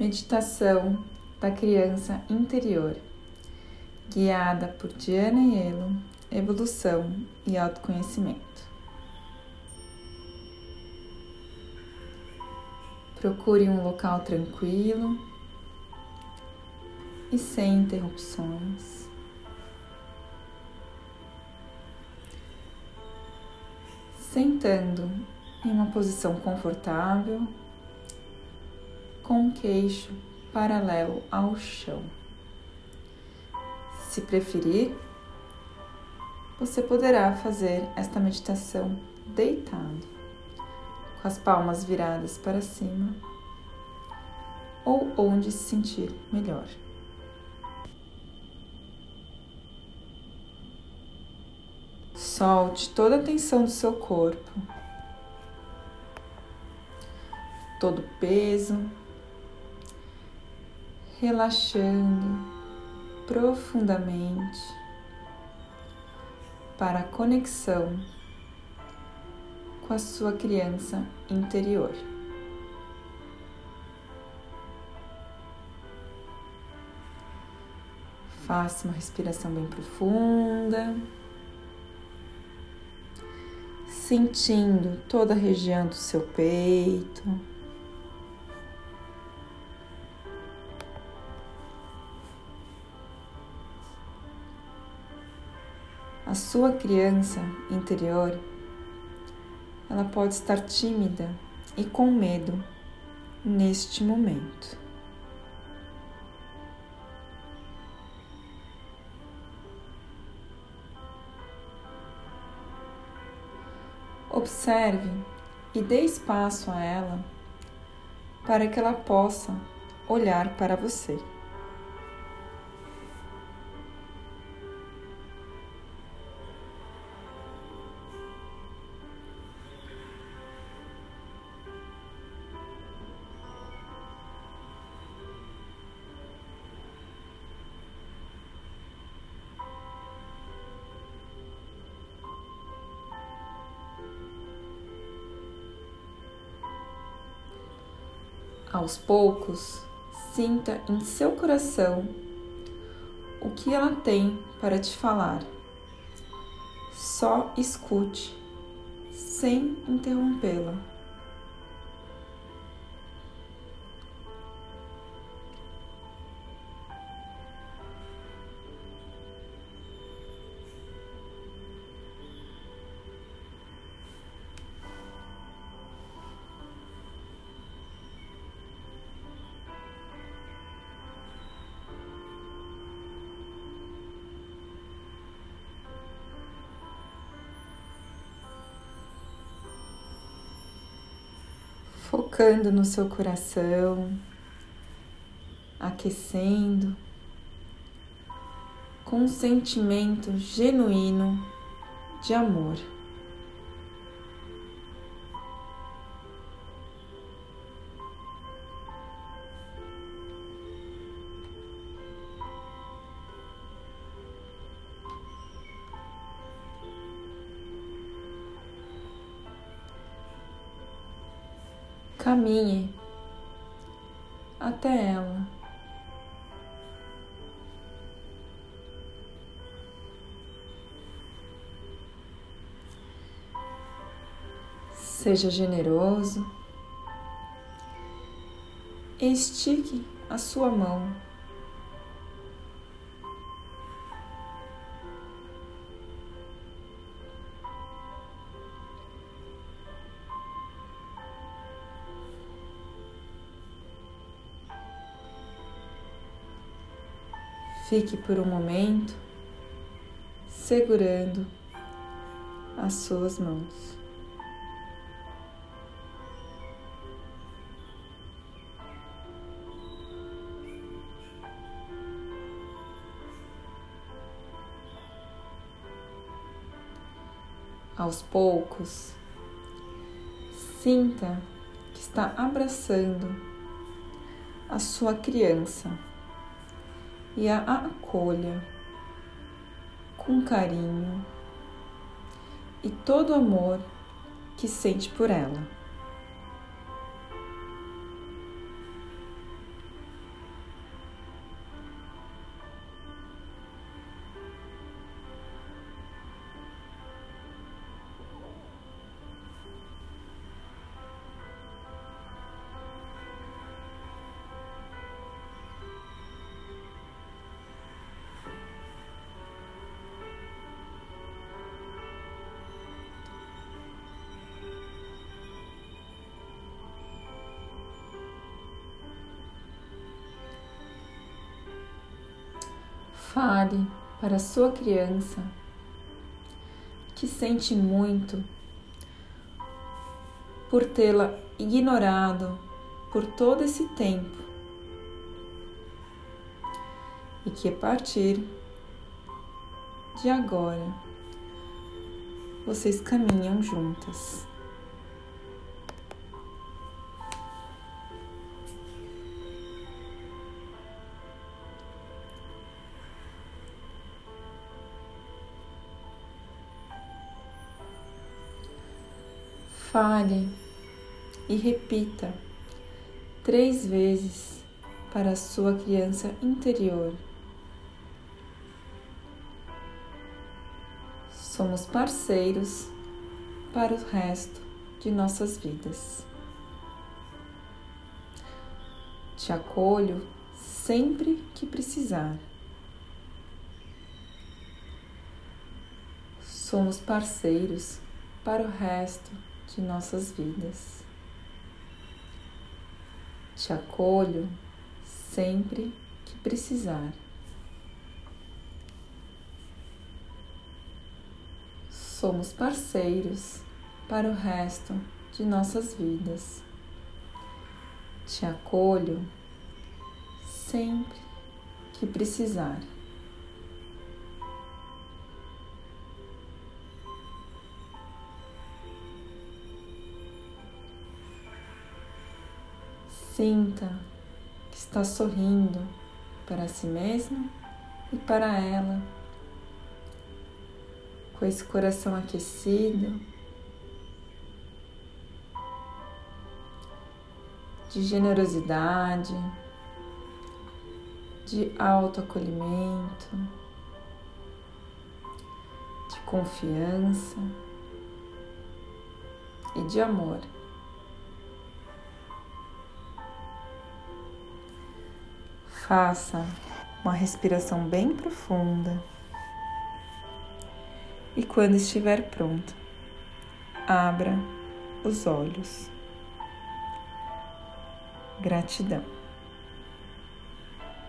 Meditação da criança interior, guiada por Diana Yelo, evolução e autoconhecimento. Procure um local tranquilo e sem interrupções. Sentando em uma posição confortável com o queixo paralelo ao chão. Se preferir, você poderá fazer esta meditação deitado, com as palmas viradas para cima ou onde se sentir melhor. Solte toda a tensão do seu corpo, todo o peso relaxando profundamente para a conexão com a sua criança interior. Faça uma respiração bem profunda, sentindo toda a região do seu peito. A sua criança interior, ela pode estar tímida e com medo neste momento. Observe e dê espaço a ela para que ela possa olhar para você. Aos poucos, sinta em seu coração o que ela tem para te falar. Só escute, sem interrompê-la. Focando no seu coração, aquecendo com um sentimento genuíno de amor. Caminhe até ela. Seja generoso. Estique a sua mão Fique por um momento segurando as suas mãos. Aos poucos, sinta que está abraçando a sua criança e a acolha com carinho e todo o amor que sente por ela. Fale para sua criança que sente muito por tê-la ignorado por todo esse tempo e que a partir de agora vocês caminham juntas. Fale e repita três vezes para a sua criança interior. Somos parceiros para o resto de nossas vidas. Te acolho sempre que precisar. Somos parceiros para o resto de nossas vidas. Te acolho sempre que precisar. Somos parceiros para o resto de nossas vidas. Te acolho sempre que precisar. Sinta que está sorrindo para si mesmo e para ela, com esse coração aquecido, de generosidade, de autoacolhimento, de confiança e de amor. Faça uma respiração bem profunda. E quando estiver pronto, abra os olhos. Gratidão.